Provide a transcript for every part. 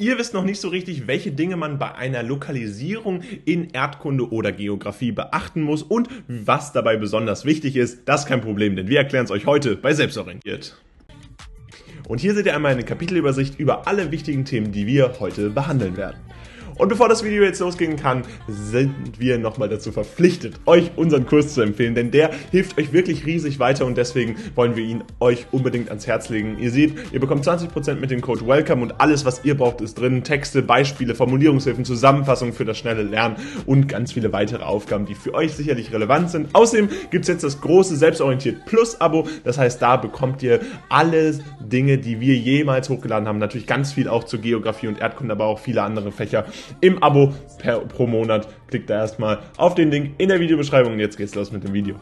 Ihr wisst noch nicht so richtig, welche Dinge man bei einer Lokalisierung in Erdkunde oder Geografie beachten muss und was dabei besonders wichtig ist. Das ist kein Problem, denn wir erklären es euch heute bei Selbstorientiert. Und hier seht ihr einmal eine Kapitelübersicht über alle wichtigen Themen, die wir heute behandeln werden. Und bevor das Video jetzt losgehen kann, sind wir nochmal dazu verpflichtet, euch unseren Kurs zu empfehlen, denn der hilft euch wirklich riesig weiter und deswegen wollen wir ihn euch unbedingt ans Herz legen. Ihr seht, ihr bekommt 20% mit dem Code WELCOME und alles, was ihr braucht, ist drin. Texte, Beispiele, Formulierungshilfen, Zusammenfassungen für das schnelle Lernen und ganz viele weitere Aufgaben, die für euch sicherlich relevant sind. Außerdem gibt es jetzt das große Selbstorientiert Plus Abo. Das heißt, da bekommt ihr alle Dinge, die wir jemals hochgeladen haben. Natürlich ganz viel auch zur Geografie und Erdkunde, aber auch viele andere Fächer im Abo per, pro Monat. Klickt da erstmal auf den Link in der Videobeschreibung und jetzt geht's los mit dem Video.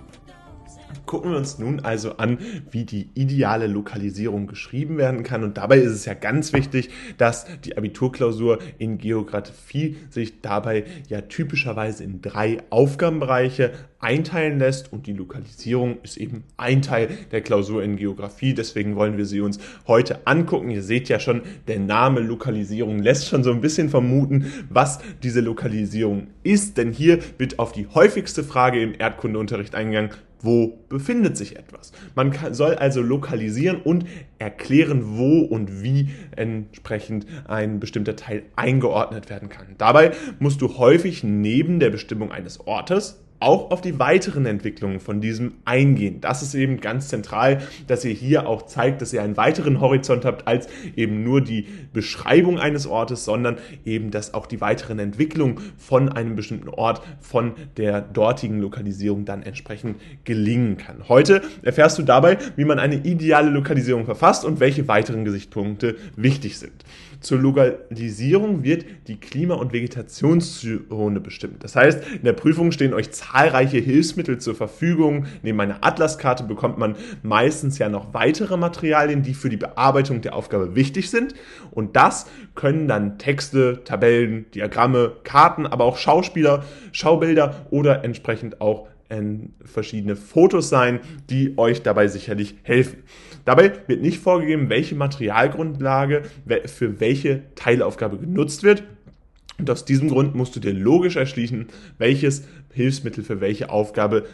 Gucken wir uns nun also an, wie die ideale Lokalisierung geschrieben werden kann. Und dabei ist es ja ganz wichtig, dass die Abiturklausur in Geografie sich dabei ja typischerweise in drei Aufgabenbereiche einteilen lässt. Und die Lokalisierung ist eben ein Teil der Klausur in Geografie. Deswegen wollen wir sie uns heute angucken. Ihr seht ja schon, der Name Lokalisierung lässt schon so ein bisschen vermuten, was diese Lokalisierung ist. Denn hier wird auf die häufigste Frage im Erdkundeunterricht eingegangen wo befindet sich etwas. Man kann, soll also lokalisieren und erklären, wo und wie entsprechend ein bestimmter Teil eingeordnet werden kann. Dabei musst du häufig neben der Bestimmung eines Ortes auch auf die weiteren Entwicklungen von diesem eingehen. Das ist eben ganz zentral, dass ihr hier auch zeigt, dass ihr einen weiteren Horizont habt als eben nur die Beschreibung eines Ortes, sondern eben, dass auch die weiteren Entwicklungen von einem bestimmten Ort, von der dortigen Lokalisierung dann entsprechend gelingen kann. Heute erfährst du dabei, wie man eine ideale Lokalisierung verfasst und welche weiteren Gesichtspunkte wichtig sind. Zur Lokalisierung wird die Klima- und Vegetationszone bestimmt. Das heißt, in der Prüfung stehen euch zahlreiche Hilfsmittel zur Verfügung. Neben einer Atlaskarte bekommt man meistens ja noch weitere Materialien, die für die Bearbeitung der Aufgabe wichtig sind. Und das können dann Texte, Tabellen, Diagramme, Karten, aber auch Schauspieler, Schaubilder oder entsprechend auch verschiedene Fotos sein, die euch dabei sicherlich helfen. Dabei wird nicht vorgegeben, welche Materialgrundlage für welche Teilaufgabe genutzt wird. Und aus diesem Grund musst du dir logisch erschließen, welches Hilfsmittel für welche Aufgabe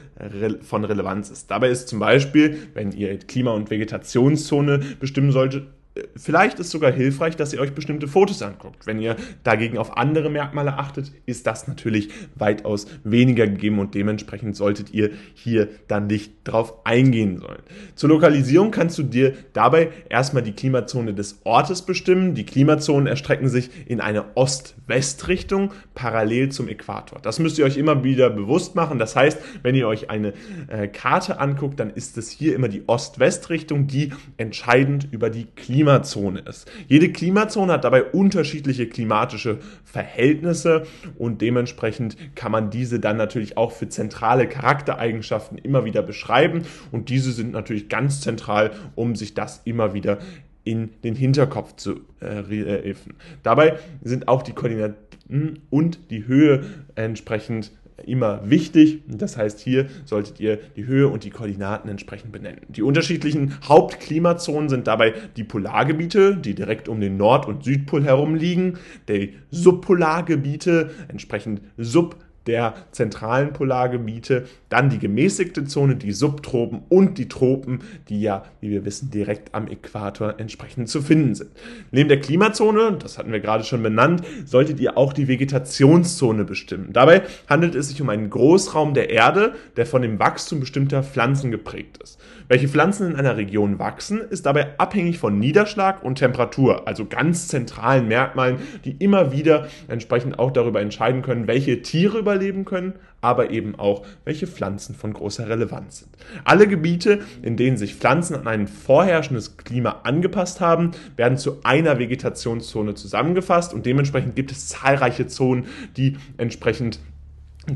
von Relevanz ist. Dabei ist zum Beispiel, wenn ihr Klima- und Vegetationszone bestimmen solltet, Vielleicht ist sogar hilfreich, dass ihr euch bestimmte Fotos anguckt. Wenn ihr dagegen auf andere Merkmale achtet, ist das natürlich weitaus weniger gegeben und dementsprechend solltet ihr hier dann nicht drauf eingehen sollen. Zur Lokalisierung kannst du dir dabei erstmal die Klimazone des Ortes bestimmen. Die Klimazonen erstrecken sich in eine Ost-West-Richtung parallel zum Äquator. Das müsst ihr euch immer wieder bewusst machen. Das heißt, wenn ihr euch eine äh, Karte anguckt, dann ist es hier immer die Ost-West-Richtung, die entscheidend über die Klimazone Klimazone ist. Jede Klimazone hat dabei unterschiedliche klimatische Verhältnisse und dementsprechend kann man diese dann natürlich auch für zentrale Charaktereigenschaften immer wieder beschreiben und diese sind natürlich ganz zentral, um sich das immer wieder in den Hinterkopf zu äh, helfen. Dabei sind auch die Koordinaten und die Höhe entsprechend immer wichtig. Das heißt, hier solltet ihr die Höhe und die Koordinaten entsprechend benennen. Die unterschiedlichen Hauptklimazonen sind dabei die Polargebiete, die direkt um den Nord- und Südpol herum liegen, die Subpolargebiete, entsprechend Sub der zentralen Polargebiete, dann die gemäßigte Zone, die Subtropen und die Tropen, die ja, wie wir wissen, direkt am Äquator entsprechend zu finden sind. Neben der Klimazone, das hatten wir gerade schon benannt, solltet ihr auch die Vegetationszone bestimmen. Dabei handelt es sich um einen Großraum der Erde, der von dem Wachstum bestimmter Pflanzen geprägt ist. Welche Pflanzen in einer Region wachsen, ist dabei abhängig von Niederschlag und Temperatur, also ganz zentralen Merkmalen, die immer wieder entsprechend auch darüber entscheiden können, welche Tiere über überleben können, aber eben auch, welche Pflanzen von großer Relevanz sind. Alle Gebiete, in denen sich Pflanzen an ein vorherrschendes Klima angepasst haben, werden zu einer Vegetationszone zusammengefasst und dementsprechend gibt es zahlreiche Zonen, die entsprechend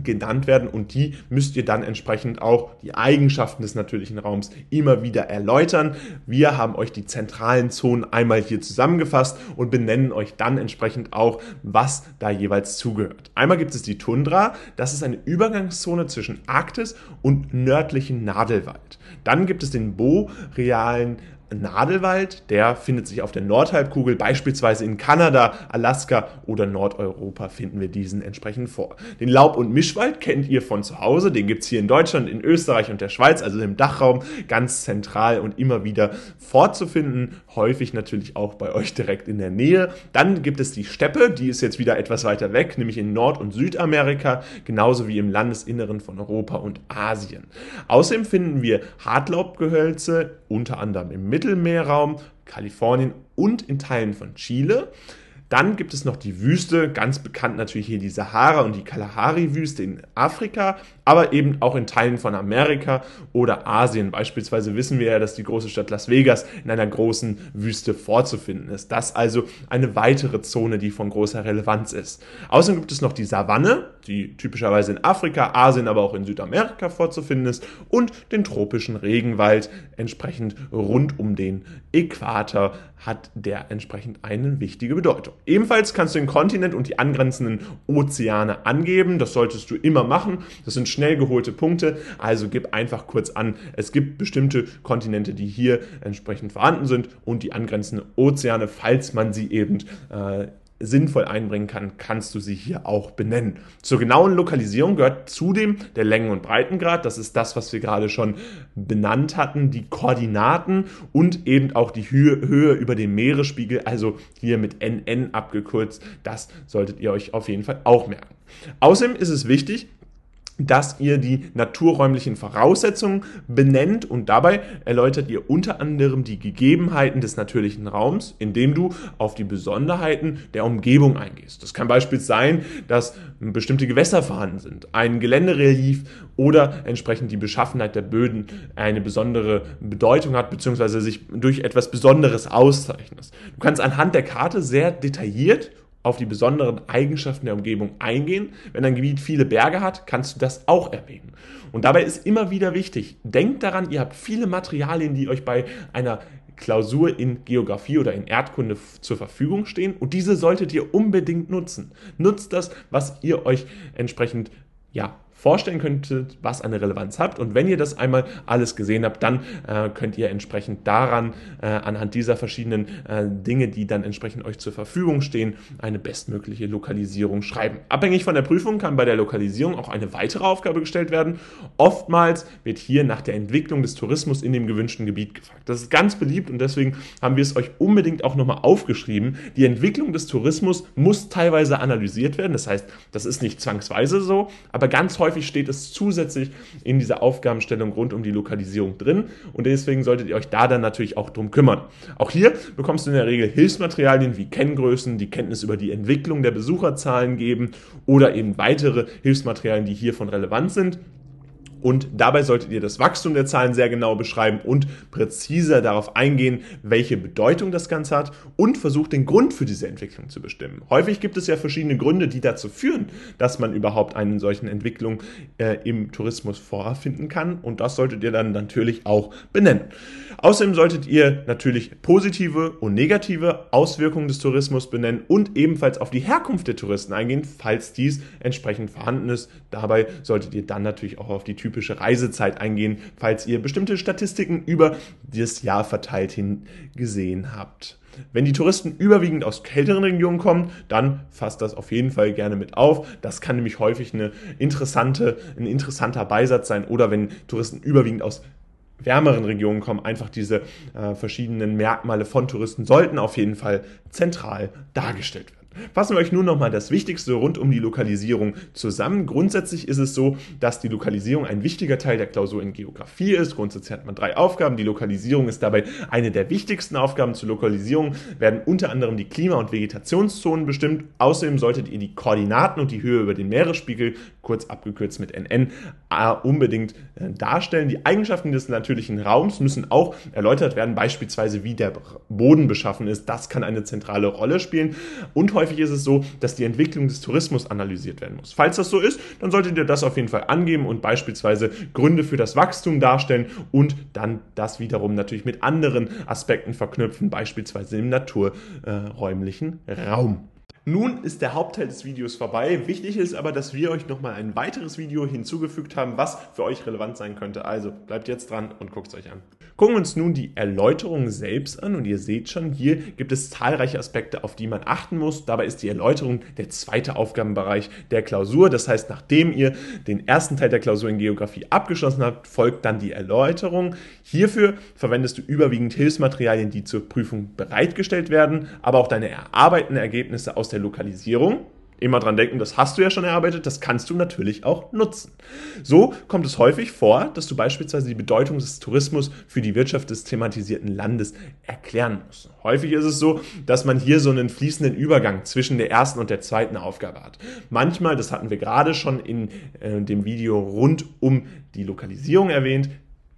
genannt werden und die müsst ihr dann entsprechend auch die Eigenschaften des natürlichen Raums immer wieder erläutern. Wir haben euch die zentralen Zonen einmal hier zusammengefasst und benennen euch dann entsprechend auch, was da jeweils zugehört. Einmal gibt es die Tundra, das ist eine Übergangszone zwischen Arktis und nördlichen Nadelwald. Dann gibt es den borealen Nadelwald, der findet sich auf der Nordhalbkugel, beispielsweise in Kanada, Alaska oder Nordeuropa finden wir diesen entsprechend vor. Den Laub- und Mischwald kennt ihr von zu Hause, den gibt's hier in Deutschland, in Österreich und der Schweiz, also im Dachraum, ganz zentral und immer wieder vorzufinden, häufig natürlich auch bei euch direkt in der Nähe. Dann gibt es die Steppe, die ist jetzt wieder etwas weiter weg, nämlich in Nord- und Südamerika, genauso wie im Landesinneren von Europa und Asien. Außerdem finden wir Hartlaubgehölze, unter anderem im Mittelmeerraum, Kalifornien und in Teilen von Chile. Dann gibt es noch die Wüste, ganz bekannt natürlich hier die Sahara und die Kalahari-Wüste in Afrika, aber eben auch in Teilen von Amerika oder Asien. Beispielsweise wissen wir ja, dass die große Stadt Las Vegas in einer großen Wüste vorzufinden ist. Das also eine weitere Zone, die von großer Relevanz ist. Außerdem gibt es noch die Savanne, die typischerweise in Afrika, Asien, aber auch in Südamerika vorzufinden ist und den tropischen Regenwald entsprechend rund um den Äquator hat der entsprechend eine wichtige Bedeutung. Ebenfalls kannst du den Kontinent und die angrenzenden Ozeane angeben. Das solltest du immer machen. Das sind schnell geholte Punkte. Also gib einfach kurz an, es gibt bestimmte Kontinente, die hier entsprechend vorhanden sind und die angrenzenden Ozeane, falls man sie eben äh, sinnvoll einbringen kann, kannst du sie hier auch benennen. Zur genauen Lokalisierung gehört zudem der Längen- und Breitengrad. Das ist das, was wir gerade schon benannt hatten, die Koordinaten und eben auch die Höhe, Höhe über dem Meeresspiegel, also hier mit NN abgekürzt. Das solltet ihr euch auf jeden Fall auch merken. Außerdem ist es wichtig, dass ihr die naturräumlichen Voraussetzungen benennt und dabei erläutert ihr unter anderem die Gegebenheiten des natürlichen Raums, indem du auf die Besonderheiten der Umgebung eingehst. Das kann beispielsweise sein, dass bestimmte Gewässer vorhanden sind, ein Geländerelief oder entsprechend die Beschaffenheit der Böden eine besondere Bedeutung hat, beziehungsweise sich durch etwas Besonderes auszeichnet. Du kannst anhand der Karte sehr detailliert auf die besonderen Eigenschaften der Umgebung eingehen. Wenn ein Gebiet viele Berge hat, kannst du das auch erwähnen. Und dabei ist immer wieder wichtig, denkt daran, ihr habt viele Materialien, die euch bei einer Klausur in Geografie oder in Erdkunde zur Verfügung stehen und diese solltet ihr unbedingt nutzen. Nutzt das, was ihr euch entsprechend ja, vorstellen könntet, was eine Relevanz habt. Und wenn ihr das einmal alles gesehen habt, dann äh, könnt ihr entsprechend daran, äh, anhand dieser verschiedenen äh, Dinge, die dann entsprechend euch zur Verfügung stehen, eine bestmögliche Lokalisierung schreiben. Abhängig von der Prüfung kann bei der Lokalisierung auch eine weitere Aufgabe gestellt werden. Oftmals wird hier nach der Entwicklung des Tourismus in dem gewünschten Gebiet gefragt. Das ist ganz beliebt und deswegen haben wir es euch unbedingt auch nochmal aufgeschrieben. Die Entwicklung des Tourismus muss teilweise analysiert werden. Das heißt, das ist nicht zwangsweise so, aber ganz häufig häufig steht es zusätzlich in dieser Aufgabenstellung rund um die Lokalisierung drin und deswegen solltet ihr euch da dann natürlich auch drum kümmern. Auch hier bekommst du in der Regel Hilfsmaterialien wie Kenngrößen, die Kenntnis über die Entwicklung der Besucherzahlen geben oder eben weitere Hilfsmaterialien, die hiervon relevant sind. Und dabei solltet ihr das Wachstum der Zahlen sehr genau beschreiben und präziser darauf eingehen, welche Bedeutung das Ganze hat und versucht den Grund für diese Entwicklung zu bestimmen. Häufig gibt es ja verschiedene Gründe, die dazu führen, dass man überhaupt eine solchen Entwicklung äh, im Tourismus vorfinden kann und das solltet ihr dann natürlich auch benennen. Außerdem solltet ihr natürlich positive und negative Auswirkungen des Tourismus benennen und ebenfalls auf die Herkunft der Touristen eingehen, falls dies entsprechend vorhanden ist. Dabei solltet ihr dann natürlich auch auf die typische Reisezeit eingehen, falls ihr bestimmte Statistiken über das Jahr verteilt hin gesehen habt. Wenn die Touristen überwiegend aus kälteren Regionen kommen, dann fasst das auf jeden Fall gerne mit auf. Das kann nämlich häufig eine interessante, ein interessanter Beisatz sein. Oder wenn Touristen überwiegend aus wärmeren Regionen kommen, einfach diese äh, verschiedenen Merkmale von Touristen sollten auf jeden Fall zentral dargestellt werden. Fassen wir euch nun nochmal das Wichtigste rund um die Lokalisierung zusammen. Grundsätzlich ist es so, dass die Lokalisierung ein wichtiger Teil der Klausur in Geografie ist. Grundsätzlich hat man drei Aufgaben. Die Lokalisierung ist dabei eine der wichtigsten Aufgaben. Zur Lokalisierung werden unter anderem die Klima- und Vegetationszonen bestimmt. Außerdem solltet ihr die Koordinaten und die Höhe über den Meeresspiegel, kurz abgekürzt mit NN, äh, unbedingt äh, darstellen. Die Eigenschaften des natürlichen Raums müssen auch erläutert werden, beispielsweise wie der Boden beschaffen ist. Das kann eine zentrale Rolle spielen. Und häufig ist es so, dass die Entwicklung des Tourismus analysiert werden muss. Falls das so ist, dann solltet ihr das auf jeden Fall angeben und beispielsweise Gründe für das Wachstum darstellen und dann das wiederum natürlich mit anderen Aspekten verknüpfen, beispielsweise im naturräumlichen Raum. Nun ist der Hauptteil des Videos vorbei. Wichtig ist aber, dass wir euch nochmal ein weiteres Video hinzugefügt haben, was für euch relevant sein könnte. Also bleibt jetzt dran und guckt es euch an. Gucken wir uns nun die Erläuterung selbst an und ihr seht schon, hier gibt es zahlreiche Aspekte, auf die man achten muss. Dabei ist die Erläuterung der zweite Aufgabenbereich der Klausur. Das heißt, nachdem ihr den ersten Teil der Klausur in Geografie abgeschlossen habt, folgt dann die Erläuterung. Hierfür verwendest du überwiegend Hilfsmaterialien, die zur Prüfung bereitgestellt werden, aber auch deine erarbeiteten Ergebnisse aus der Lokalisierung immer dran denken, das hast du ja schon erarbeitet, das kannst du natürlich auch nutzen. So kommt es häufig vor, dass du beispielsweise die Bedeutung des Tourismus für die Wirtschaft des thematisierten Landes erklären musst. Häufig ist es so, dass man hier so einen fließenden Übergang zwischen der ersten und der zweiten Aufgabe hat. Manchmal, das hatten wir gerade schon in äh, dem Video rund um die Lokalisierung erwähnt,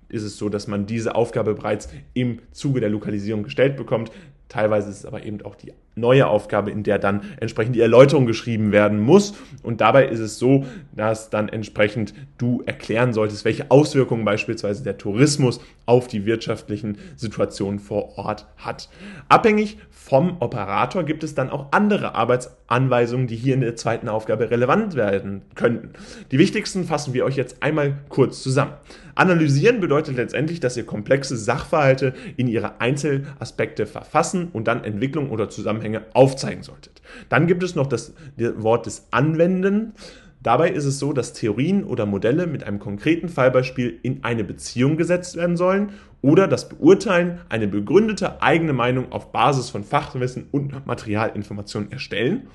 ist es so, dass man diese Aufgabe bereits im Zuge der Lokalisierung gestellt bekommt. Teilweise ist es aber eben auch die neue Aufgabe, in der dann entsprechend die Erläuterung geschrieben werden muss. Und dabei ist es so, dass dann entsprechend du erklären solltest, welche Auswirkungen beispielsweise der Tourismus auf die wirtschaftlichen Situationen vor Ort hat. Abhängig vom Operator gibt es dann auch andere Arbeitsanweisungen, die hier in der zweiten Aufgabe relevant werden könnten. Die wichtigsten fassen wir euch jetzt einmal kurz zusammen. Analysieren bedeutet letztendlich, dass ihr komplexe Sachverhalte in ihre Einzelaspekte verfassen und dann Entwicklung oder Zusammenhänge aufzeigen solltet. Dann gibt es noch das Wort des Anwenden. Dabei ist es so, dass Theorien oder Modelle mit einem konkreten Fallbeispiel in eine Beziehung gesetzt werden sollen oder das Beurteilen eine begründete eigene Meinung auf Basis von Fachwissen und Materialinformationen erstellen.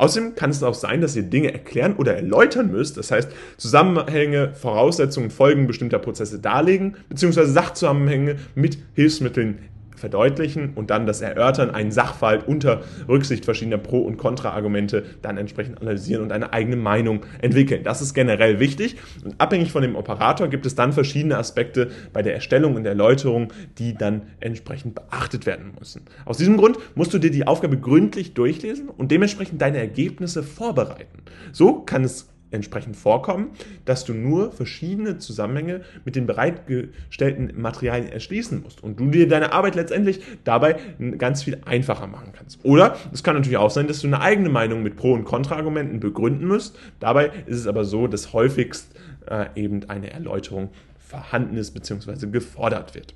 Außerdem kann es auch sein, dass ihr Dinge erklären oder erläutern müsst, das heißt Zusammenhänge, Voraussetzungen, Folgen bestimmter Prozesse darlegen, beziehungsweise Sachzusammenhänge mit Hilfsmitteln verdeutlichen und dann das Erörtern, einen Sachverhalt unter Rücksicht verschiedener Pro- und Kontra-Argumente dann entsprechend analysieren und eine eigene Meinung entwickeln. Das ist generell wichtig und abhängig von dem Operator gibt es dann verschiedene Aspekte bei der Erstellung und Erläuterung, die dann entsprechend beachtet werden müssen. Aus diesem Grund musst du dir die Aufgabe gründlich durchlesen und dementsprechend deine Ergebnisse vorbereiten. So kann es entsprechend vorkommen, dass du nur verschiedene Zusammenhänge mit den bereitgestellten Materialien erschließen musst und du dir deine Arbeit letztendlich dabei ganz viel einfacher machen kannst. Oder es kann natürlich auch sein, dass du eine eigene Meinung mit Pro- und Kontraargumenten begründen musst. Dabei ist es aber so, dass häufigst äh, eben eine Erläuterung vorhanden ist bzw. gefordert wird.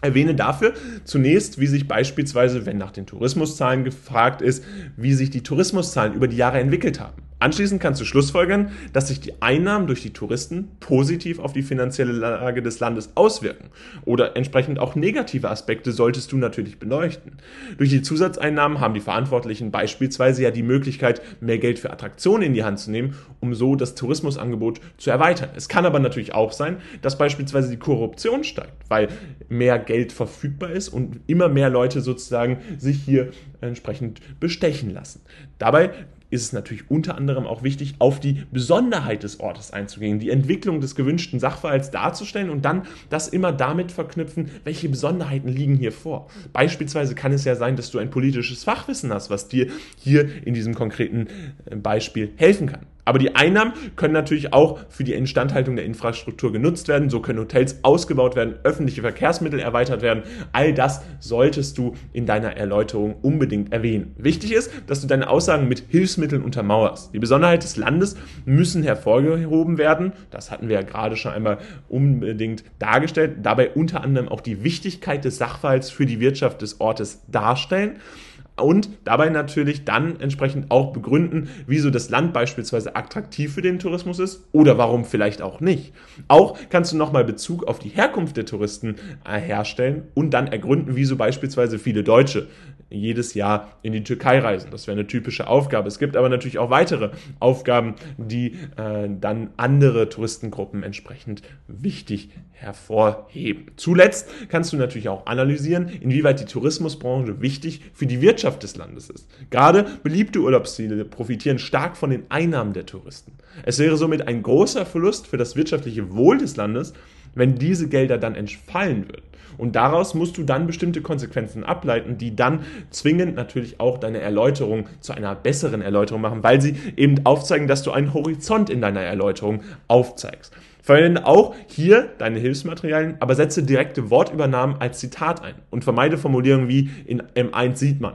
Erwähne dafür zunächst, wie sich beispielsweise, wenn nach den Tourismuszahlen gefragt ist, wie sich die Tourismuszahlen über die Jahre entwickelt haben. Anschließend kannst du schlussfolgern, dass sich die Einnahmen durch die Touristen positiv auf die finanzielle Lage des Landes auswirken. Oder entsprechend auch negative Aspekte solltest du natürlich beleuchten. Durch die Zusatzeinnahmen haben die Verantwortlichen beispielsweise ja die Möglichkeit, mehr Geld für Attraktionen in die Hand zu nehmen, um so das Tourismusangebot zu erweitern. Es kann aber natürlich auch sein, dass beispielsweise die Korruption steigt, weil mehr Geld verfügbar ist und immer mehr Leute sozusagen sich hier entsprechend bestechen lassen. Dabei ist es natürlich unter anderem auch wichtig, auf die Besonderheit des Ortes einzugehen, die Entwicklung des gewünschten Sachverhalts darzustellen und dann das immer damit verknüpfen, welche Besonderheiten liegen hier vor. Beispielsweise kann es ja sein, dass du ein politisches Fachwissen hast, was dir hier in diesem konkreten äh, Beispiel helfen kann. Aber die Einnahmen können natürlich auch für die Instandhaltung der Infrastruktur genutzt werden. So können Hotels ausgebaut werden, öffentliche Verkehrsmittel erweitert werden. All das solltest du in deiner Erläuterung unbedingt erwähnen. Wichtig ist, dass du deine Aussagen mit Hilfsmitteln untermauerst. Die Besonderheit des Landes müssen hervorgehoben werden. Das hatten wir ja gerade schon einmal unbedingt dargestellt. Dabei unter anderem auch die Wichtigkeit des Sachverhalts für die Wirtschaft des Ortes darstellen und dabei natürlich dann entsprechend auch begründen, wieso das Land beispielsweise attraktiv für den Tourismus ist oder warum vielleicht auch nicht. Auch kannst du nochmal Bezug auf die Herkunft der Touristen äh, herstellen und dann ergründen, wieso beispielsweise viele Deutsche jedes Jahr in die Türkei reisen. Das wäre eine typische Aufgabe. Es gibt aber natürlich auch weitere Aufgaben, die äh, dann andere Touristengruppen entsprechend wichtig hervorheben. Zuletzt kannst du natürlich auch analysieren, inwieweit die Tourismusbranche wichtig für die Wirtschaft des Landes ist. Gerade beliebte Urlaubsziele profitieren stark von den Einnahmen der Touristen. Es wäre somit ein großer Verlust für das wirtschaftliche Wohl des Landes, wenn diese Gelder dann entfallen würden. Und daraus musst du dann bestimmte Konsequenzen ableiten, die dann zwingend natürlich auch deine Erläuterung zu einer besseren Erläuterung machen, weil sie eben aufzeigen, dass du einen Horizont in deiner Erläuterung aufzeigst. Verwende auch hier deine Hilfsmaterialien, aber setze direkte Wortübernahmen als Zitat ein und vermeide Formulierungen wie in M1 sieht man.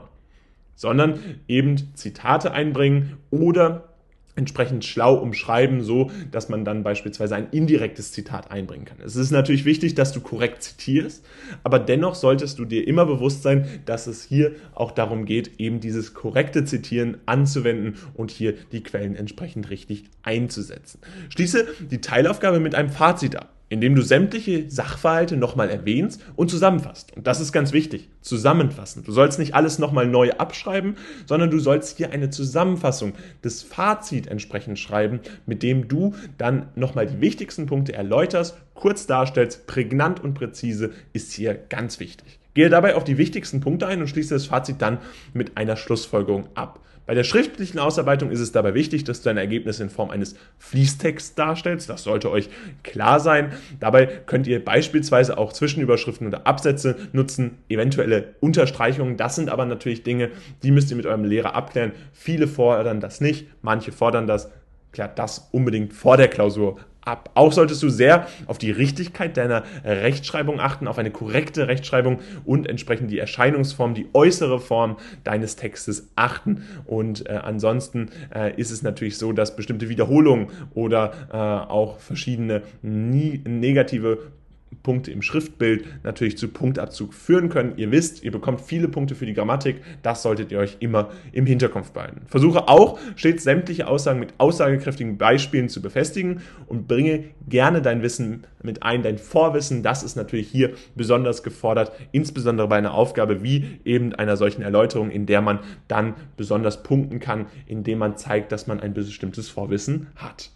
sondern eben Zitate einbringen oder entsprechend schlau umschreiben, so dass man dann beispielsweise ein indirektes Zitat einbringen kann. Es ist natürlich wichtig, dass du korrekt zitierst, aber dennoch solltest du dir immer bewusst sein, dass es hier auch darum geht, eben dieses korrekte Zitieren anzuwenden und hier die Quellen entsprechend richtig einzusetzen. Schließe die Teilaufgabe mit einem Fazit ab indem du sämtliche Sachverhalte nochmal erwähnst und zusammenfasst. Und das ist ganz wichtig, zusammenfassen. Du sollst nicht alles nochmal neu abschreiben, sondern du sollst hier eine Zusammenfassung des Fazit entsprechend schreiben, mit dem du dann nochmal die wichtigsten Punkte erläuterst, kurz darstellst, prägnant und präzise ist hier ganz wichtig. Gehe dabei auf die wichtigsten Punkte ein und schließe das Fazit dann mit einer Schlussfolgerung ab. Bei der schriftlichen Ausarbeitung ist es dabei wichtig, dass du dein Ergebnis in Form eines Fließtexts darstellst. Das sollte euch klar sein. Dabei könnt ihr beispielsweise auch Zwischenüberschriften oder Absätze nutzen, eventuelle Unterstreichungen. Das sind aber natürlich Dinge, die müsst ihr mit eurem Lehrer abklären. Viele fordern das nicht, manche fordern das. Klärt das unbedingt vor der Klausur ab. Auch solltest du sehr auf die Richtigkeit deiner Rechtschreibung achten, auf eine korrekte Rechtschreibung und entsprechend die Erscheinungsform, die äußere Form deines Textes achten. Und äh, ansonsten äh, ist es natürlich so, dass bestimmte Wiederholungen oder äh, auch verschiedene nie negative Punkte im Schriftbild natürlich zu Punktabzug führen können. Ihr wisst, ihr bekommt viele Punkte für die Grammatik. Das solltet ihr euch immer im Hinterkopf behalten. Versuche auch stets sämtliche Aussagen mit aussagekräftigen Beispielen zu befestigen und bringe gerne dein Wissen mit ein, dein Vorwissen. Das ist natürlich hier besonders gefordert, insbesondere bei einer Aufgabe wie eben einer solchen Erläuterung, in der man dann besonders punkten kann, indem man zeigt, dass man ein bestimmtes Vorwissen hat.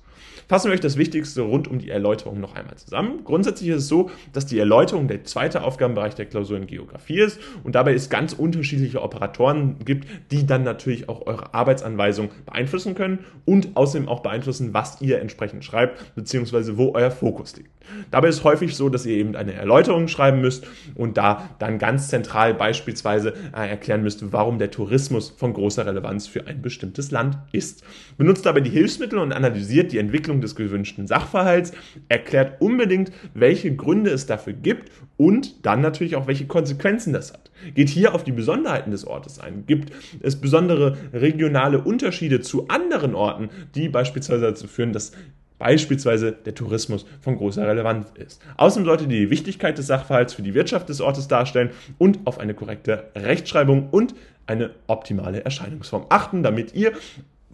Fassen wir euch das Wichtigste rund um die Erläuterung noch einmal zusammen. Grundsätzlich ist es so, dass die Erläuterung der zweite Aufgabenbereich der Klausur in Geografie ist und dabei es ganz unterschiedliche Operatoren gibt, die dann natürlich auch eure Arbeitsanweisung beeinflussen können und außerdem auch beeinflussen, was ihr entsprechend schreibt, beziehungsweise wo euer Fokus liegt. Dabei ist häufig so, dass ihr eben eine Erläuterung schreiben müsst und da dann ganz zentral beispielsweise äh, erklären müsst, warum der Tourismus von großer Relevanz für ein bestimmtes Land ist. Benutzt dabei die Hilfsmittel und analysiert die Entwicklung Bewertung des gewünschten Sachverhalts, erklärt unbedingt, welche Gründe es dafür gibt und dann natürlich auch, welche Konsequenzen das hat. Geht hier auf die Besonderheiten des Ortes ein. Gibt es besondere regionale Unterschiede zu anderen Orten, die beispielsweise dazu führen, dass beispielsweise der Tourismus von großer Relevanz ist. Außerdem sollte die Wichtigkeit des Sachverhalts für die Wirtschaft des Ortes darstellen und auf eine korrekte Rechtschreibung und eine optimale Erscheinungsform achten, damit ihr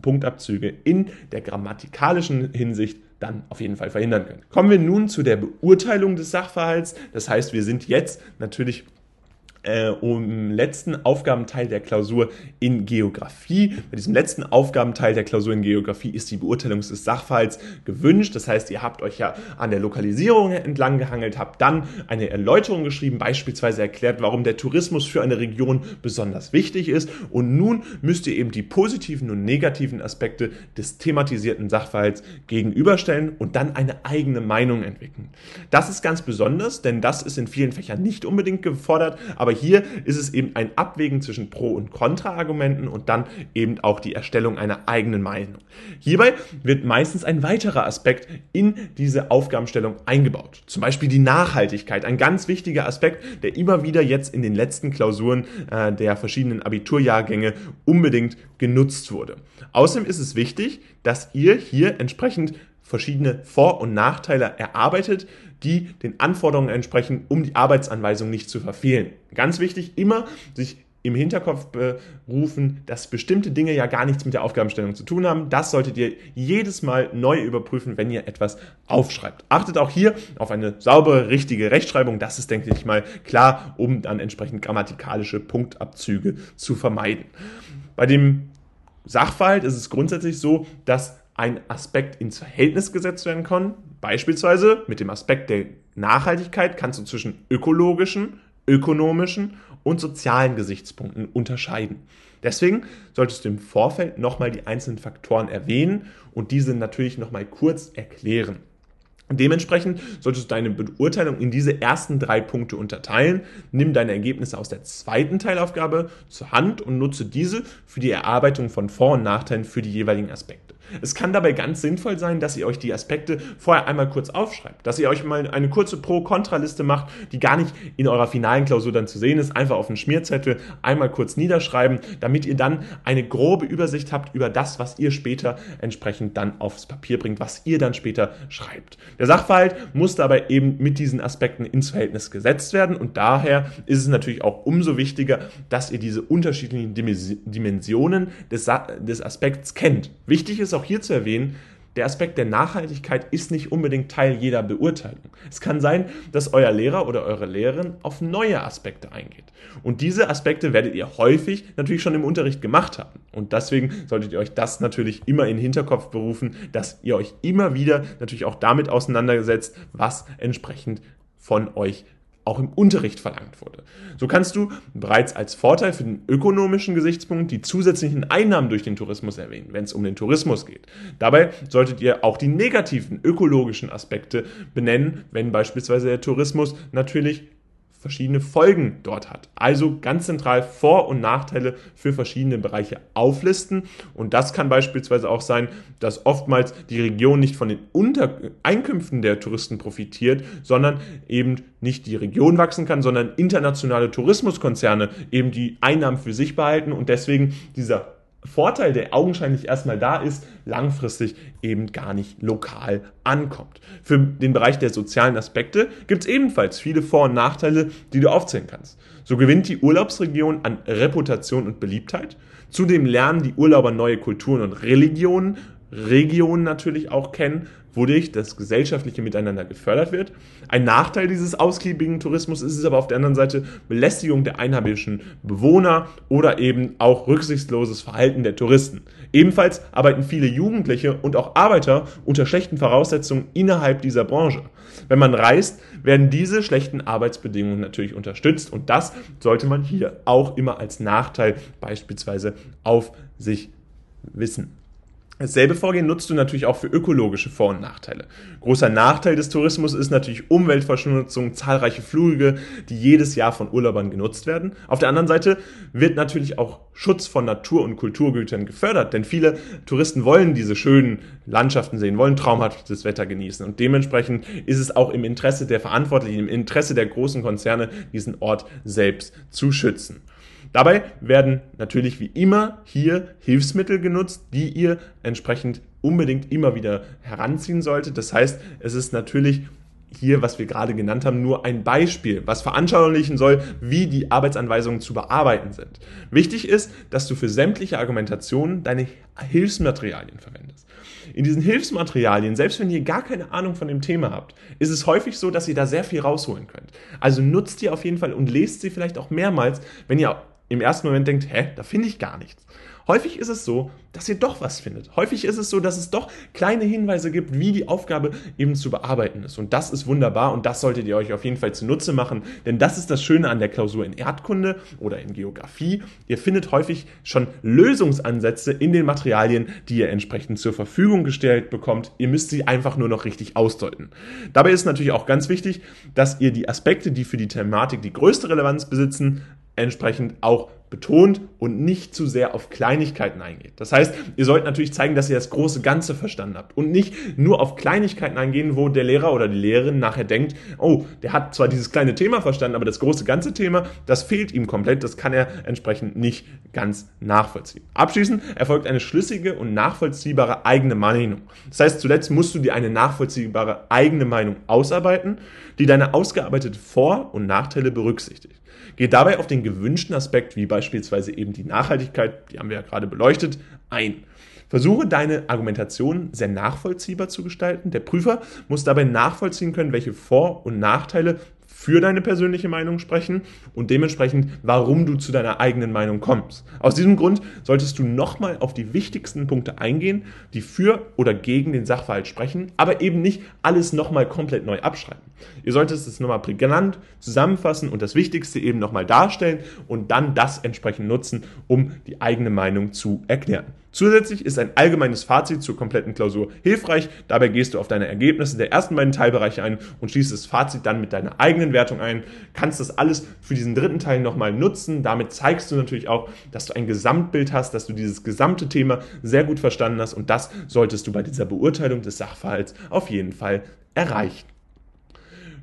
Punktabzüge in der grammatikalischen Hinsicht dann auf jeden Fall verhindern können. Kommen wir nun zu der Beurteilung des Sachverhalts. Das heißt, wir sind jetzt natürlich äh, um letzten Aufgabenteil der Klausur in Geografie. Bei diesem letzten Aufgabenteil der Klausur in Geografie ist die Beurteilung des Sachverhalts gewünscht. Das heißt, ihr habt euch ja an der Lokalisierung entlang gehangelt, habt dann eine Erläuterung geschrieben, beispielsweise erklärt, warum der Tourismus für eine Region besonders wichtig ist. Und nun müsst ihr eben die positiven und negativen Aspekte des thematisierten Sachverhalts gegenüberstellen und dann eine eigene Meinung entwickeln. Das ist ganz besonders, denn das ist in vielen Fächern nicht unbedingt gefordert, aber hier ist es eben ein Abwägen zwischen Pro- und Kontra-Argumenten und dann eben auch die Erstellung einer eigenen Meinung. Hierbei wird meistens ein weiterer Aspekt in diese Aufgabenstellung eingebaut. Zum Beispiel die Nachhaltigkeit, ein ganz wichtiger Aspekt, der immer wieder jetzt in den letzten Klausuren äh, der verschiedenen Abiturjahrgänge unbedingt genutzt wurde. Außerdem ist es wichtig, dass ihr hier entsprechend verschiedene Vor- und Nachteile erarbeitet, die den Anforderungen entsprechen, um die Arbeitsanweisung nicht zu verfehlen. Ganz wichtig, immer sich im Hinterkopf berufen, dass bestimmte Dinge ja gar nichts mit der Aufgabenstellung zu tun haben. Das solltet ihr jedes Mal neu überprüfen, wenn ihr etwas aufschreibt. Achtet auch hier auf eine saubere, richtige Rechtschreibung. Das ist, denke ich mal, klar, um dann entsprechend grammatikalische Punktabzüge zu vermeiden. Bei dem Sachverhalt ist es grundsätzlich so, dass ein Aspekt ins Verhältnis gesetzt werden kann. Beispielsweise mit dem Aspekt der Nachhaltigkeit kannst du zwischen ökologischen, ökonomischen und sozialen Gesichtspunkten unterscheiden. Deswegen solltest du im Vorfeld nochmal die einzelnen Faktoren erwähnen und diese natürlich nochmal kurz erklären. Dementsprechend solltest du deine Beurteilung in diese ersten drei Punkte unterteilen. Nimm deine Ergebnisse aus der zweiten Teilaufgabe zur Hand und nutze diese für die Erarbeitung von Vor- und Nachteilen für die jeweiligen Aspekte. Es kann dabei ganz sinnvoll sein, dass ihr euch die Aspekte vorher einmal kurz aufschreibt, dass ihr euch mal eine kurze Pro-Kontra-Liste macht, die gar nicht in eurer finalen Klausur dann zu sehen ist, einfach auf einen Schmierzettel einmal kurz niederschreiben, damit ihr dann eine grobe Übersicht habt über das, was ihr später entsprechend dann aufs Papier bringt, was ihr dann später schreibt. Der Sachverhalt muss dabei eben mit diesen Aspekten ins Verhältnis gesetzt werden und daher ist es natürlich auch umso wichtiger, dass ihr diese unterschiedlichen Dimensionen des, des Aspekts kennt. Wichtig ist auch hier zu erwähnen, der Aspekt der Nachhaltigkeit ist nicht unbedingt Teil jeder Beurteilung. Es kann sein, dass euer Lehrer oder eure Lehrerin auf neue Aspekte eingeht. Und diese Aspekte werdet ihr häufig natürlich schon im Unterricht gemacht haben. Und deswegen solltet ihr euch das natürlich immer in den Hinterkopf berufen, dass ihr euch immer wieder natürlich auch damit auseinandersetzt, was entsprechend von euch auch im Unterricht verlangt wurde. So kannst du bereits als Vorteil für den ökonomischen Gesichtspunkt die zusätzlichen Einnahmen durch den Tourismus erwähnen, wenn es um den Tourismus geht. Dabei solltet ihr auch die negativen ökologischen Aspekte benennen, wenn beispielsweise der Tourismus natürlich verschiedene Folgen dort hat. Also ganz zentral Vor- und Nachteile für verschiedene Bereiche auflisten. Und das kann beispielsweise auch sein, dass oftmals die Region nicht von den Unter Einkünften der Touristen profitiert, sondern eben nicht die Region wachsen kann, sondern internationale Tourismuskonzerne eben die Einnahmen für sich behalten und deswegen dieser Vorteil, der augenscheinlich erstmal da ist, langfristig eben gar nicht lokal ankommt. Für den Bereich der sozialen Aspekte gibt es ebenfalls viele Vor- und Nachteile, die du aufzählen kannst. So gewinnt die Urlaubsregion an Reputation und Beliebtheit. Zudem lernen die Urlauber neue Kulturen und Religionen, Regionen natürlich auch kennen, wodurch das gesellschaftliche Miteinander gefördert wird. Ein Nachteil dieses ausgiebigen Tourismus ist es aber auf der anderen Seite Belästigung der einheimischen Bewohner oder eben auch rücksichtsloses Verhalten der Touristen. Ebenfalls arbeiten viele Jugendliche und auch Arbeiter unter schlechten Voraussetzungen innerhalb dieser Branche. Wenn man reist, werden diese schlechten Arbeitsbedingungen natürlich unterstützt und das sollte man hier auch immer als Nachteil beispielsweise auf sich wissen. Dasselbe Vorgehen nutzt du natürlich auch für ökologische Vor- und Nachteile. Großer Nachteil des Tourismus ist natürlich Umweltverschmutzung, zahlreiche Flüge, die jedes Jahr von Urlaubern genutzt werden. Auf der anderen Seite wird natürlich auch Schutz von Natur- und Kulturgütern gefördert, denn viele Touristen wollen diese schönen Landschaften sehen, wollen traumhaftes Wetter genießen und dementsprechend ist es auch im Interesse der Verantwortlichen, im Interesse der großen Konzerne, diesen Ort selbst zu schützen. Dabei werden natürlich wie immer hier Hilfsmittel genutzt, die ihr entsprechend unbedingt immer wieder heranziehen solltet. Das heißt, es ist natürlich hier, was wir gerade genannt haben, nur ein Beispiel, was veranschaulichen soll, wie die Arbeitsanweisungen zu bearbeiten sind. Wichtig ist, dass du für sämtliche Argumentationen deine Hilfsmaterialien verwendest. In diesen Hilfsmaterialien, selbst wenn ihr gar keine Ahnung von dem Thema habt, ist es häufig so, dass ihr da sehr viel rausholen könnt. Also nutzt die auf jeden Fall und lest sie vielleicht auch mehrmals, wenn ihr im ersten Moment denkt, hä, da finde ich gar nichts. Häufig ist es so, dass ihr doch was findet. Häufig ist es so, dass es doch kleine Hinweise gibt, wie die Aufgabe eben zu bearbeiten ist. Und das ist wunderbar und das solltet ihr euch auf jeden Fall zunutze machen, denn das ist das Schöne an der Klausur in Erdkunde oder in Geografie. Ihr findet häufig schon Lösungsansätze in den Materialien, die ihr entsprechend zur Verfügung gestellt bekommt. Ihr müsst sie einfach nur noch richtig ausdeuten. Dabei ist natürlich auch ganz wichtig, dass ihr die Aspekte, die für die Thematik die größte Relevanz besitzen, entsprechend auch betont und nicht zu sehr auf Kleinigkeiten eingeht. Das heißt, ihr sollt natürlich zeigen, dass ihr das große Ganze verstanden habt und nicht nur auf Kleinigkeiten eingehen, wo der Lehrer oder die Lehrerin nachher denkt, oh, der hat zwar dieses kleine Thema verstanden, aber das große ganze Thema, das fehlt ihm komplett, das kann er entsprechend nicht ganz nachvollziehen. Abschließend erfolgt eine schlüssige und nachvollziehbare eigene Meinung. Das heißt, zuletzt musst du dir eine nachvollziehbare eigene Meinung ausarbeiten, die deine ausgearbeitete Vor- und Nachteile berücksichtigt. Geht dabei auf den gewünschten Aspekt, wie beispielsweise eben die Nachhaltigkeit, die haben wir ja gerade beleuchtet, ein. Versuche deine Argumentation sehr nachvollziehbar zu gestalten. Der Prüfer muss dabei nachvollziehen können, welche Vor- und Nachteile für deine persönliche Meinung sprechen und dementsprechend, warum du zu deiner eigenen Meinung kommst. Aus diesem Grund solltest du nochmal auf die wichtigsten Punkte eingehen, die für oder gegen den Sachverhalt sprechen, aber eben nicht alles nochmal komplett neu abschreiben. Ihr solltet es nochmal prägnant zusammenfassen und das Wichtigste eben nochmal darstellen und dann das entsprechend nutzen, um die eigene Meinung zu erklären. Zusätzlich ist ein allgemeines Fazit zur kompletten Klausur hilfreich. Dabei gehst du auf deine Ergebnisse der ersten beiden Teilbereiche ein und schließt das Fazit dann mit deiner eigenen Wertung ein. Kannst das alles für diesen dritten Teil nochmal nutzen. Damit zeigst du natürlich auch, dass du ein Gesamtbild hast, dass du dieses gesamte Thema sehr gut verstanden hast und das solltest du bei dieser Beurteilung des Sachverhalts auf jeden Fall erreichen.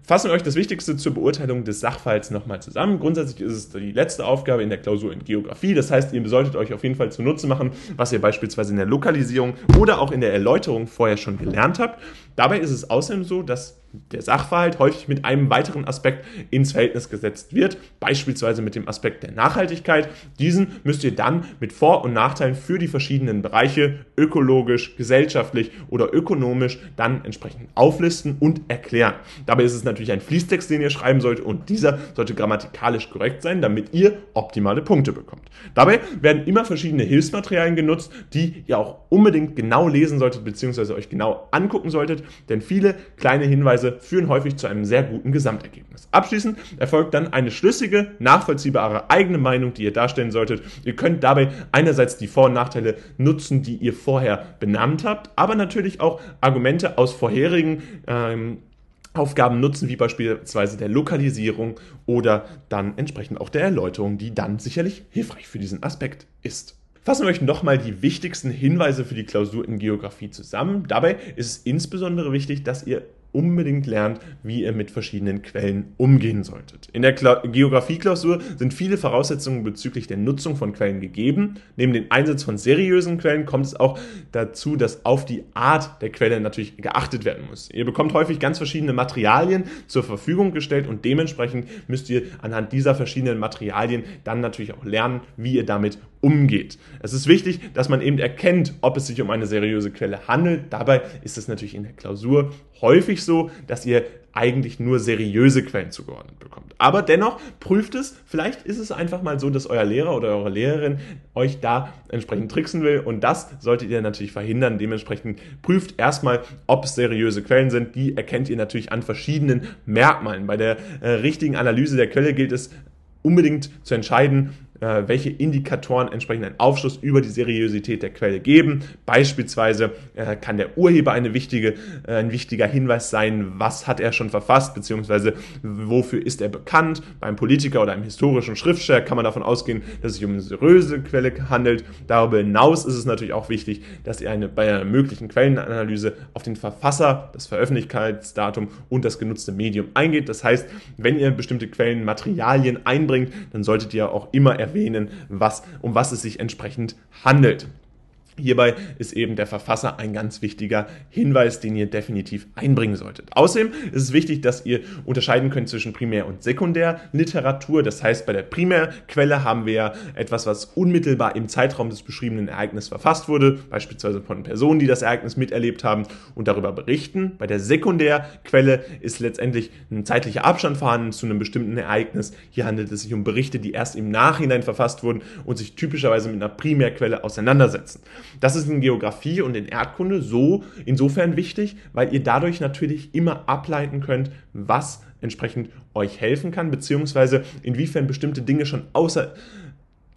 Fassen wir euch das Wichtigste zur Beurteilung des Sachverhalts nochmal zusammen. Grundsätzlich ist es die letzte Aufgabe in der Klausur in Geografie. Das heißt, ihr solltet euch auf jeden Fall zunutze machen, was ihr beispielsweise in der Lokalisierung oder auch in der Erläuterung vorher schon gelernt habt. Dabei ist es außerdem so, dass der Sachverhalt häufig mit einem weiteren Aspekt ins Verhältnis gesetzt wird, beispielsweise mit dem Aspekt der Nachhaltigkeit. Diesen müsst ihr dann mit Vor- und Nachteilen für die verschiedenen Bereiche ökologisch, gesellschaftlich oder ökonomisch dann entsprechend auflisten und erklären. Dabei ist es natürlich ein Fließtext, den ihr schreiben solltet und dieser sollte grammatikalisch korrekt sein, damit ihr optimale Punkte bekommt. Dabei werden immer verschiedene Hilfsmaterialien genutzt, die ihr auch unbedingt genau lesen solltet bzw. euch genau angucken solltet, denn viele kleine Hinweise führen häufig zu einem sehr guten Gesamtergebnis. Abschließend erfolgt dann eine schlüssige, nachvollziehbare eigene Meinung, die ihr darstellen solltet. Ihr könnt dabei einerseits die Vor- und Nachteile nutzen, die ihr vorher benannt habt, aber natürlich auch Argumente aus vorherigen ähm, Aufgaben nutzen, wie beispielsweise der Lokalisierung oder dann entsprechend auch der Erläuterung, die dann sicherlich hilfreich für diesen Aspekt ist. Fassen wir euch nochmal die wichtigsten Hinweise für die Klausur in Geografie zusammen. Dabei ist es insbesondere wichtig, dass ihr unbedingt lernt, wie ihr mit verschiedenen Quellen umgehen solltet. In der Geografieklausur sind viele Voraussetzungen bezüglich der Nutzung von Quellen gegeben. Neben dem Einsatz von seriösen Quellen kommt es auch dazu, dass auf die Art der Quelle natürlich geachtet werden muss. Ihr bekommt häufig ganz verschiedene Materialien zur Verfügung gestellt und dementsprechend müsst ihr anhand dieser verschiedenen Materialien dann natürlich auch lernen, wie ihr damit umgeht. Es ist wichtig, dass man eben erkennt, ob es sich um eine seriöse Quelle handelt. Dabei ist es natürlich in der Klausur häufig so, dass ihr eigentlich nur seriöse Quellen zugeordnet bekommt. Aber dennoch prüft es. Vielleicht ist es einfach mal so, dass euer Lehrer oder eure Lehrerin euch da entsprechend tricksen will und das solltet ihr natürlich verhindern. Dementsprechend prüft erstmal, ob es seriöse Quellen sind. Die erkennt ihr natürlich an verschiedenen Merkmalen. Bei der äh, richtigen Analyse der Quelle gilt es unbedingt zu entscheiden, äh, welche Indikatoren entsprechend einen Aufschluss über die Seriosität der Quelle geben. Beispielsweise äh, kann der Urheber eine wichtige, äh, ein wichtiger Hinweis sein, was hat er schon verfasst, beziehungsweise wofür ist er bekannt. Beim Politiker oder einem historischen Schriftsteller kann man davon ausgehen, dass es sich um eine seriöse Quelle handelt. Darüber hinaus ist es natürlich auch wichtig, dass ihr eine, bei einer möglichen Quellenanalyse auf den Verfasser, das Veröffentlichkeitsdatum und das genutzte Medium eingeht. Das heißt, wenn ihr bestimmte Quellenmaterialien einbringt, dann solltet ihr auch immer erwähnen, erwähnen, was, um was es sich entsprechend handelt. Hierbei ist eben der Verfasser ein ganz wichtiger Hinweis, den ihr definitiv einbringen solltet. Außerdem ist es wichtig, dass ihr unterscheiden könnt zwischen Primär- und Sekundärliteratur. Das heißt, bei der Primärquelle haben wir ja etwas, was unmittelbar im Zeitraum des beschriebenen Ereignisses verfasst wurde, beispielsweise von Personen, die das Ereignis miterlebt haben und darüber berichten. Bei der Sekundärquelle ist letztendlich ein zeitlicher Abstand vorhanden zu einem bestimmten Ereignis. Hier handelt es sich um Berichte, die erst im Nachhinein verfasst wurden und sich typischerweise mit einer Primärquelle auseinandersetzen. Das ist in Geografie und in Erdkunde so insofern wichtig, weil ihr dadurch natürlich immer ableiten könnt, was entsprechend euch helfen kann, beziehungsweise inwiefern bestimmte Dinge schon außer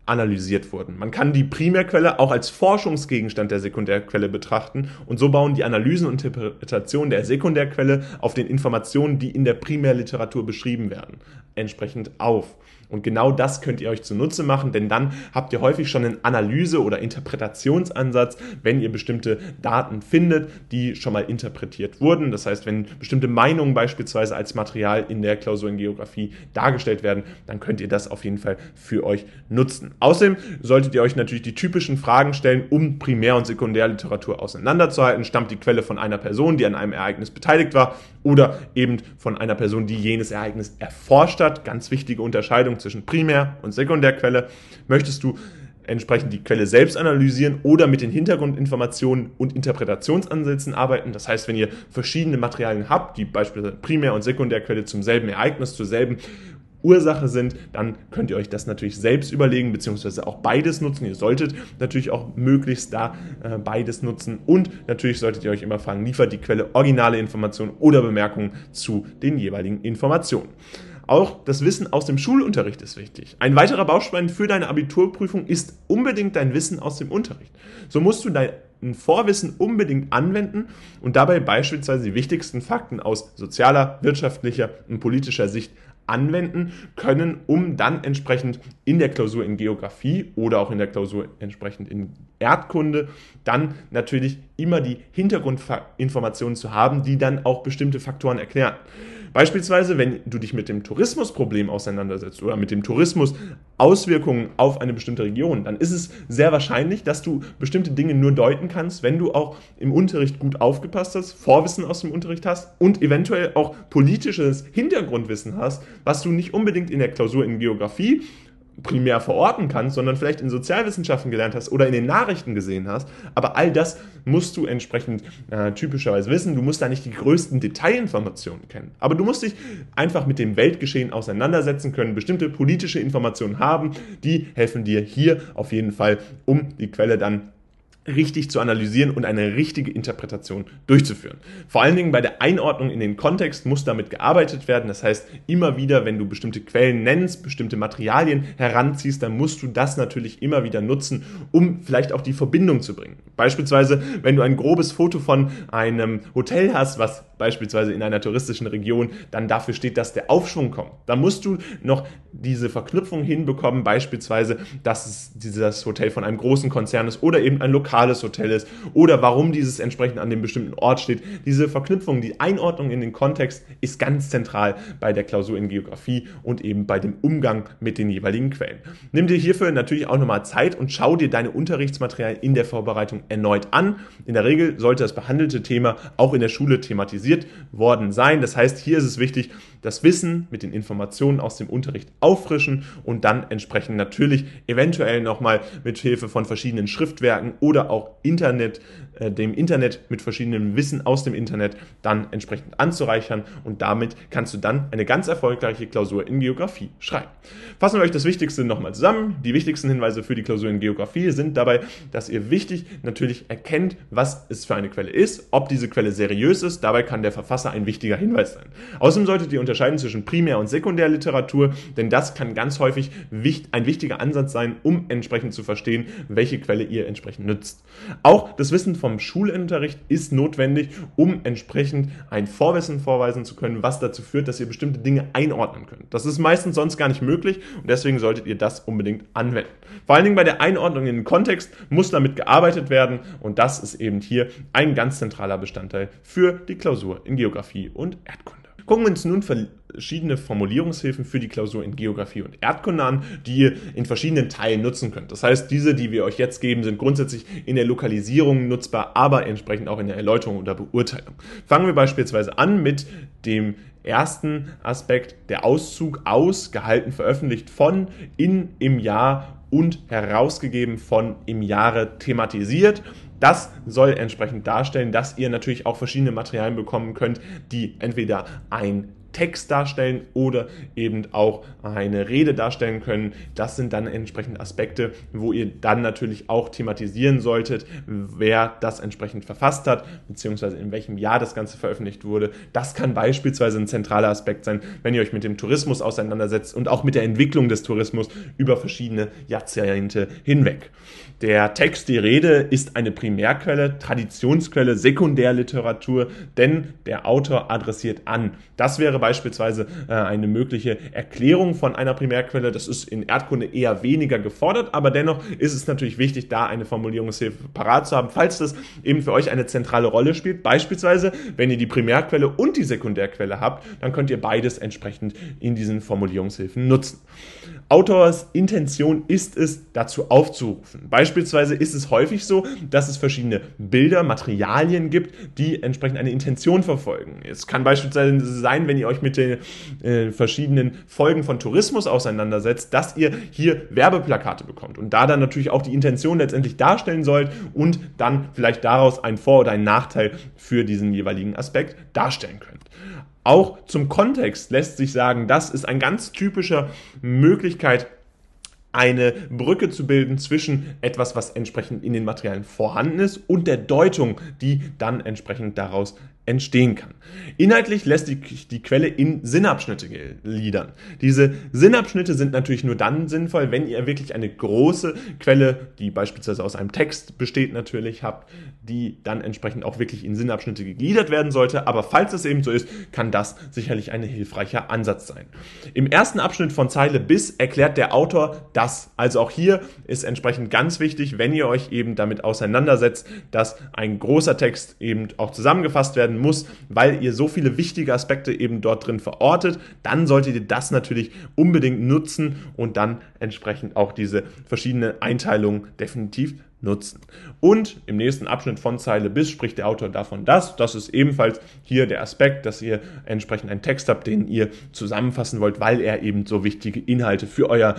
analysiert wurden. Man kann die Primärquelle auch als Forschungsgegenstand der Sekundärquelle betrachten und so bauen die Analysen und Interpretationen der Sekundärquelle auf den Informationen, die in der Primärliteratur beschrieben werden, entsprechend auf. Und genau das könnt ihr euch zunutze machen, denn dann habt ihr häufig schon einen Analyse- oder Interpretationsansatz, wenn ihr bestimmte Daten findet, die schon mal interpretiert wurden. Das heißt, wenn bestimmte Meinungen beispielsweise als Material in der Klausur in Geografie dargestellt werden, dann könnt ihr das auf jeden Fall für euch nutzen. Außerdem solltet ihr euch natürlich die typischen Fragen stellen, um Primär- und Sekundärliteratur auseinanderzuhalten. Stammt die Quelle von einer Person, die an einem Ereignis beteiligt war, oder eben von einer Person, die jenes Ereignis erforscht hat? Ganz wichtige Unterscheidung zwischen Primär- und Sekundärquelle. Möchtest du entsprechend die Quelle selbst analysieren oder mit den Hintergrundinformationen und Interpretationsansätzen arbeiten. Das heißt, wenn ihr verschiedene Materialien habt, die beispielsweise Primär- und Sekundärquelle zum selben Ereignis, zur selben Ursache sind, dann könnt ihr euch das natürlich selbst überlegen, beziehungsweise auch beides nutzen. Ihr solltet natürlich auch möglichst da äh, beides nutzen und natürlich solltet ihr euch immer fragen, liefert die Quelle originale Informationen oder Bemerkungen zu den jeweiligen Informationen. Auch das Wissen aus dem Schulunterricht ist wichtig. Ein weiterer Baustein für deine Abiturprüfung ist unbedingt dein Wissen aus dem Unterricht. So musst du dein Vorwissen unbedingt anwenden und dabei beispielsweise die wichtigsten Fakten aus sozialer, wirtschaftlicher und politischer Sicht anwenden können, um dann entsprechend in der Klausur in Geografie oder auch in der Klausur entsprechend in Erdkunde dann natürlich immer die Hintergrundinformationen zu haben, die dann auch bestimmte Faktoren erklären. Beispielsweise, wenn du dich mit dem Tourismusproblem auseinandersetzt oder mit dem Tourismus Auswirkungen auf eine bestimmte Region, dann ist es sehr wahrscheinlich, dass du bestimmte Dinge nur deuten kannst, wenn du auch im Unterricht gut aufgepasst hast, Vorwissen aus dem Unterricht hast und eventuell auch politisches Hintergrundwissen hast, was du nicht unbedingt in der Klausur in Geografie primär verorten kannst, sondern vielleicht in Sozialwissenschaften gelernt hast oder in den Nachrichten gesehen hast. Aber all das musst du entsprechend äh, typischerweise wissen. Du musst da nicht die größten Detailinformationen kennen. Aber du musst dich einfach mit dem Weltgeschehen auseinandersetzen können, bestimmte politische Informationen haben, die helfen dir hier auf jeden Fall, um die Quelle dann richtig zu analysieren und eine richtige Interpretation durchzuführen. Vor allen Dingen bei der Einordnung in den Kontext muss damit gearbeitet werden. Das heißt, immer wieder, wenn du bestimmte Quellen nennst, bestimmte Materialien heranziehst, dann musst du das natürlich immer wieder nutzen, um vielleicht auch die Verbindung zu bringen. Beispielsweise, wenn du ein grobes Foto von einem Hotel hast, was beispielsweise in einer touristischen Region dann dafür steht, dass der Aufschwung kommt, dann musst du noch diese Verknüpfung hinbekommen, beispielsweise, dass es dieses Hotel von einem großen Konzern ist oder eben ein lokales lokales Hotel ist oder warum dieses entsprechend an dem bestimmten Ort steht. Diese Verknüpfung, die Einordnung in den Kontext ist ganz zentral bei der Klausur in Geografie und eben bei dem Umgang mit den jeweiligen Quellen. Nimm dir hierfür natürlich auch nochmal Zeit und schau dir deine Unterrichtsmaterialien in der Vorbereitung erneut an. In der Regel sollte das behandelte Thema auch in der Schule thematisiert worden sein. Das heißt, hier ist es wichtig, das Wissen mit den Informationen aus dem Unterricht auffrischen und dann entsprechend natürlich eventuell nochmal mit Hilfe von verschiedenen Schriftwerken oder auch Internet, äh, dem Internet mit verschiedenem Wissen aus dem Internet dann entsprechend anzureichern und damit kannst du dann eine ganz erfolgreiche Klausur in Geografie schreiben. Fassen wir euch das Wichtigste nochmal zusammen. Die wichtigsten Hinweise für die Klausur in Geografie sind dabei, dass ihr wichtig natürlich erkennt, was es für eine Quelle ist, ob diese Quelle seriös ist. Dabei kann der Verfasser ein wichtiger Hinweis sein. Außerdem solltet ihr unter unterscheiden zwischen Primär- und Sekundärliteratur, denn das kann ganz häufig ein wichtiger Ansatz sein, um entsprechend zu verstehen, welche Quelle ihr entsprechend nützt. Auch das Wissen vom Schulunterricht ist notwendig, um entsprechend ein Vorwissen vorweisen zu können, was dazu führt, dass ihr bestimmte Dinge einordnen könnt. Das ist meistens sonst gar nicht möglich und deswegen solltet ihr das unbedingt anwenden. Vor allen Dingen bei der Einordnung in den Kontext muss damit gearbeitet werden und das ist eben hier ein ganz zentraler Bestandteil für die Klausur in Geografie und Erdkunde. Gucken wir uns nun verschiedene Formulierungshilfen für die Klausur in Geografie und Erdkunde an, die ihr in verschiedenen Teilen nutzen könnt. Das heißt, diese, die wir euch jetzt geben, sind grundsätzlich in der Lokalisierung nutzbar, aber entsprechend auch in der Erläuterung oder Beurteilung. Fangen wir beispielsweise an mit dem ersten Aspekt, der Auszug aus, gehalten, veröffentlicht von, in, im Jahr und herausgegeben von, im Jahre thematisiert. Das soll entsprechend darstellen, dass ihr natürlich auch verschiedene Materialien bekommen könnt, die entweder ein Text darstellen oder eben auch eine Rede darstellen können. Das sind dann entsprechend Aspekte, wo ihr dann natürlich auch thematisieren solltet, wer das entsprechend verfasst hat, beziehungsweise in welchem Jahr das Ganze veröffentlicht wurde. Das kann beispielsweise ein zentraler Aspekt sein, wenn ihr euch mit dem Tourismus auseinandersetzt und auch mit der Entwicklung des Tourismus über verschiedene Jahrzehnte hinweg. Der Text, die Rede ist eine Primärquelle, Traditionsquelle, Sekundärliteratur, denn der Autor adressiert an. Das wäre beispielsweise äh, eine mögliche Erklärung von einer Primärquelle. Das ist in Erdkunde eher weniger gefordert, aber dennoch ist es natürlich wichtig, da eine Formulierungshilfe parat zu haben, falls das eben für euch eine zentrale Rolle spielt. Beispielsweise, wenn ihr die Primärquelle und die Sekundärquelle habt, dann könnt ihr beides entsprechend in diesen Formulierungshilfen nutzen. Autors Intention ist es, dazu aufzurufen. Beispielsweise ist es häufig so, dass es verschiedene Bilder, Materialien gibt, die entsprechend eine Intention verfolgen. Es kann beispielsweise sein, wenn ihr euch mit den äh, verschiedenen Folgen von Tourismus auseinandersetzt, dass ihr hier Werbeplakate bekommt und da dann natürlich auch die Intention letztendlich darstellen sollt und dann vielleicht daraus einen Vor- oder einen Nachteil für diesen jeweiligen Aspekt darstellen könnt. Auch zum Kontext lässt sich sagen, das ist eine ganz typische Möglichkeit, eine Brücke zu bilden zwischen etwas, was entsprechend in den Materialien vorhanden ist und der Deutung, die dann entsprechend daraus entstehen kann. Inhaltlich lässt die, die Quelle in Sinnabschnitte gliedern. Diese Sinnabschnitte sind natürlich nur dann sinnvoll, wenn ihr wirklich eine große Quelle, die beispielsweise aus einem Text besteht, natürlich habt, die dann entsprechend auch wirklich in Sinnabschnitte gegliedert werden sollte. Aber falls es eben so ist, kann das sicherlich ein hilfreicher Ansatz sein. Im ersten Abschnitt von Zeile bis erklärt der Autor das. Also auch hier ist entsprechend ganz wichtig, wenn ihr euch eben damit auseinandersetzt, dass ein großer Text eben auch zusammengefasst werden werden muss, weil ihr so viele wichtige Aspekte eben dort drin verortet, dann solltet ihr das natürlich unbedingt nutzen und dann entsprechend auch diese verschiedenen Einteilungen definitiv nutzen. Und im nächsten Abschnitt von Zeile bis spricht der Autor davon, dass das ist ebenfalls hier der Aspekt, dass ihr entsprechend einen Text habt, den ihr zusammenfassen wollt, weil er eben so wichtige Inhalte für eure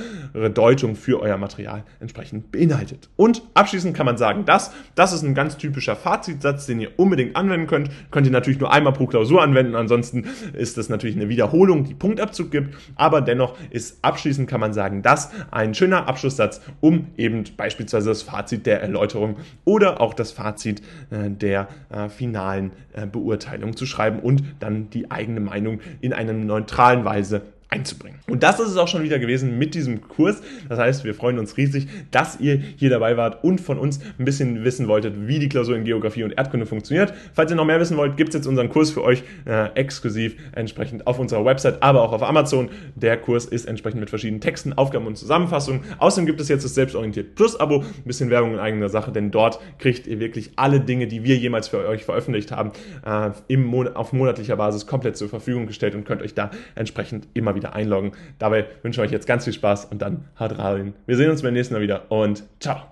Deutung, für euer Material entsprechend beinhaltet. Und abschließend kann man sagen, dass das ist ein ganz typischer Fazitsatz, den ihr unbedingt anwenden könnt. Könnt ihr natürlich nur einmal pro Klausur anwenden, ansonsten ist das natürlich eine Wiederholung, die Punktabzug gibt, aber dennoch ist abschließend kann man sagen, dass ein schöner Abschlusssatz, um eben beispielsweise das Fazit der der Erläuterung oder auch das Fazit äh, der äh, finalen äh, Beurteilung zu schreiben und dann die eigene Meinung in einer neutralen Weise einzubringen. Und das ist es auch schon wieder gewesen mit diesem Kurs. Das heißt, wir freuen uns riesig, dass ihr hier dabei wart und von uns ein bisschen wissen wolltet, wie die Klausur in Geografie und Erdkunde funktioniert. Falls ihr noch mehr wissen wollt, gibt es jetzt unseren Kurs für euch äh, exklusiv entsprechend auf unserer Website, aber auch auf Amazon. Der Kurs ist entsprechend mit verschiedenen Texten, Aufgaben und Zusammenfassungen. Außerdem gibt es jetzt das Selbstorientiert Plus Abo, ein bisschen Werbung in eigener Sache, denn dort kriegt ihr wirklich alle Dinge, die wir jemals für euch veröffentlicht haben, äh, im Mon auf monatlicher Basis komplett zur Verfügung gestellt und könnt euch da entsprechend immer wieder einloggen. Dabei wünsche ich euch jetzt ganz viel Spaß und dann haut rein. Wir sehen uns beim nächsten Mal wieder und ciao.